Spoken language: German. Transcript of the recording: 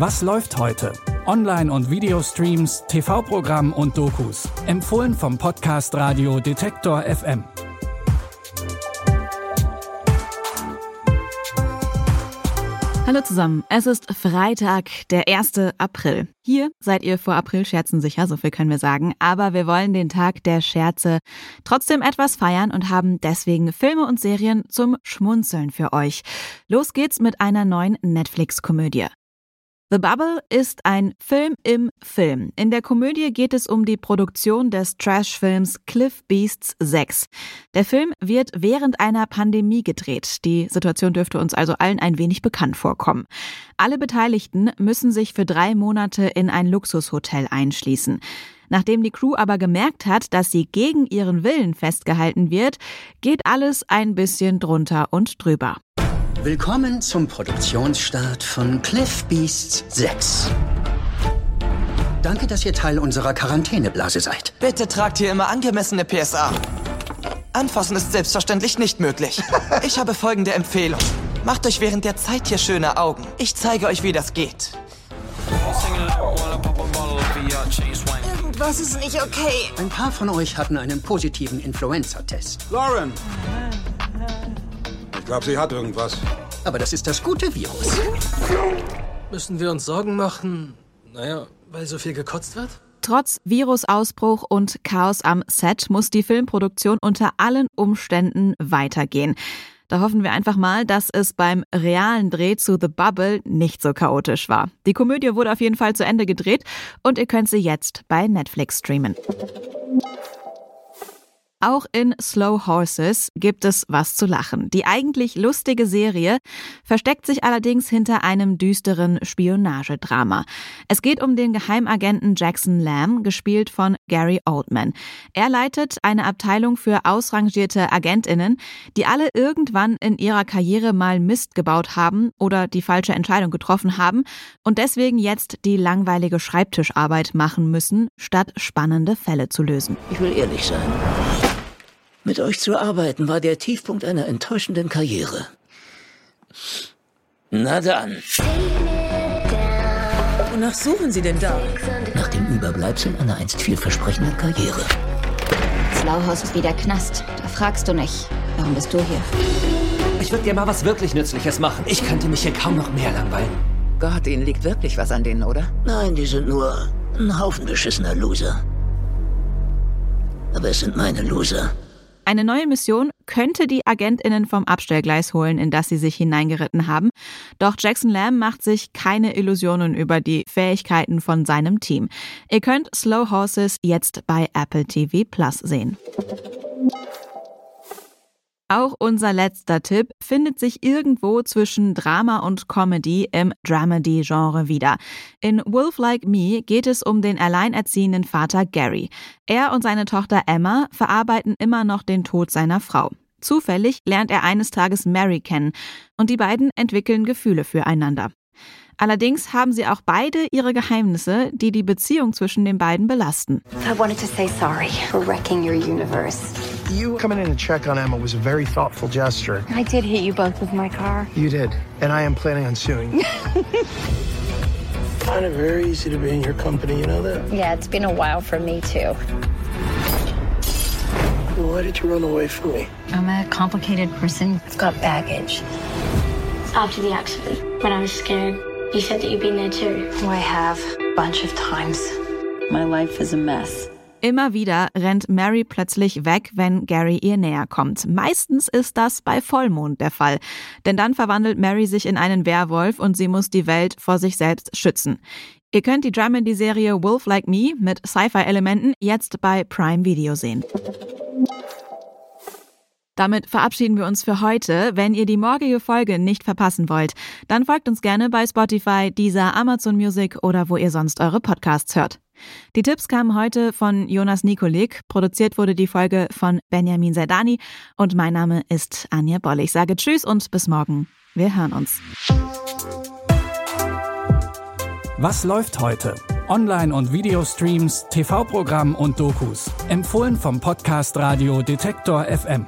Was läuft heute? Online- und Videostreams, TV-Programm und Dokus. Empfohlen vom Podcast Radio Detektor FM. Hallo zusammen, es ist Freitag, der 1. April. Hier seid ihr vor April-Scherzen sicher, so viel können wir sagen, aber wir wollen den Tag der Scherze trotzdem etwas feiern und haben deswegen Filme und Serien zum Schmunzeln für euch. Los geht's mit einer neuen Netflix-Komödie. The Bubble ist ein Film im Film. In der Komödie geht es um die Produktion des Trash-Films Cliff Beasts 6. Der Film wird während einer Pandemie gedreht. Die Situation dürfte uns also allen ein wenig bekannt vorkommen. Alle Beteiligten müssen sich für drei Monate in ein Luxushotel einschließen. Nachdem die Crew aber gemerkt hat, dass sie gegen ihren Willen festgehalten wird, geht alles ein bisschen drunter und drüber. Willkommen zum Produktionsstart von Cliff Beasts 6. Danke, dass ihr Teil unserer Quarantäneblase seid. Bitte tragt hier immer angemessene PSA. Anfassen ist selbstverständlich nicht möglich. Ich habe folgende Empfehlung. Macht euch während der Zeit hier schöne Augen. Ich zeige euch, wie das geht. Irgendwas ist nicht okay. Ein paar von euch hatten einen positiven Influenza-Test. Lauren! Ich glaube, sie hat irgendwas. Aber das ist das gute Virus. Müssen wir uns Sorgen machen? Naja, weil so viel gekotzt wird? Trotz Virusausbruch und Chaos am Set muss die Filmproduktion unter allen Umständen weitergehen. Da hoffen wir einfach mal, dass es beim realen Dreh zu The Bubble nicht so chaotisch war. Die Komödie wurde auf jeden Fall zu Ende gedreht und ihr könnt sie jetzt bei Netflix streamen. Auch in Slow Horses gibt es was zu lachen. Die eigentlich lustige Serie versteckt sich allerdings hinter einem düsteren Spionagedrama. Es geht um den Geheimagenten Jackson Lamb, gespielt von Gary Oldman. Er leitet eine Abteilung für ausrangierte Agentinnen, die alle irgendwann in ihrer Karriere mal Mist gebaut haben oder die falsche Entscheidung getroffen haben und deswegen jetzt die langweilige Schreibtischarbeit machen müssen, statt spannende Fälle zu lösen. Ich will ehrlich sein. Mit euch zu arbeiten war der Tiefpunkt einer enttäuschenden Karriere. Na dann. Wonach suchen Sie denn da? Nach dem Überbleibsel einer einst vielversprechenden Karriere. Slauhaus ist wie der Knast. Da fragst du nicht, warum bist du hier? Ich würde dir mal was wirklich Nützliches machen. Ich könnte mich hier kaum noch mehr langweilen. Gott, Ihnen liegt wirklich was an denen, oder? Nein, die sind nur ein Haufen beschissener Loser. Aber es sind meine Loser. Eine neue Mission könnte die Agentinnen vom Abstellgleis holen, in das sie sich hineingeritten haben. Doch Jackson Lamb macht sich keine Illusionen über die Fähigkeiten von seinem Team. Ihr könnt Slow Horses jetzt bei Apple TV Plus sehen. Auch unser letzter Tipp findet sich irgendwo zwischen Drama und Comedy im Dramedy-Genre wieder. In Wolf Like Me geht es um den alleinerziehenden Vater Gary. Er und seine Tochter Emma verarbeiten immer noch den Tod seiner Frau. Zufällig lernt er eines Tages Mary kennen und die beiden entwickeln Gefühle füreinander. Allerdings haben sie auch beide ihre Geheimnisse, die die Beziehung zwischen den beiden belasten. I wanted to say sorry for wrecking your universe. You coming in to check on Emma was a very thoughtful gesture. I did hit you both with my car. You did, and I am planning on suing you. Find it very easy to be in your company, you know that? Yeah, it's been a while for me too. Why did you run away from me? I'm a complicated person. I've got baggage. After the accident, when I was scared, you said that you'd been there too. Oh, I have. A bunch of times. My life is a mess. Immer wieder rennt Mary plötzlich weg, wenn Gary ihr näher kommt. Meistens ist das bei Vollmond der Fall. Denn dann verwandelt Mary sich in einen Werwolf und sie muss die Welt vor sich selbst schützen. Ihr könnt die Dramedy-Serie Wolf Like Me mit Sci-Fi-Elementen jetzt bei Prime Video sehen. Damit verabschieden wir uns für heute. Wenn ihr die morgige Folge nicht verpassen wollt, dann folgt uns gerne bei Spotify, dieser Amazon Music oder wo ihr sonst eure Podcasts hört. Die Tipps kamen heute von Jonas Nikolik. Produziert wurde die Folge von Benjamin Serdani und mein Name ist Anja Boll. Ich sage Tschüss und bis morgen. Wir hören uns. Was läuft heute? Online- und Videostreams, TV-Programm und Dokus. Empfohlen vom Podcast Radio Detektor FM.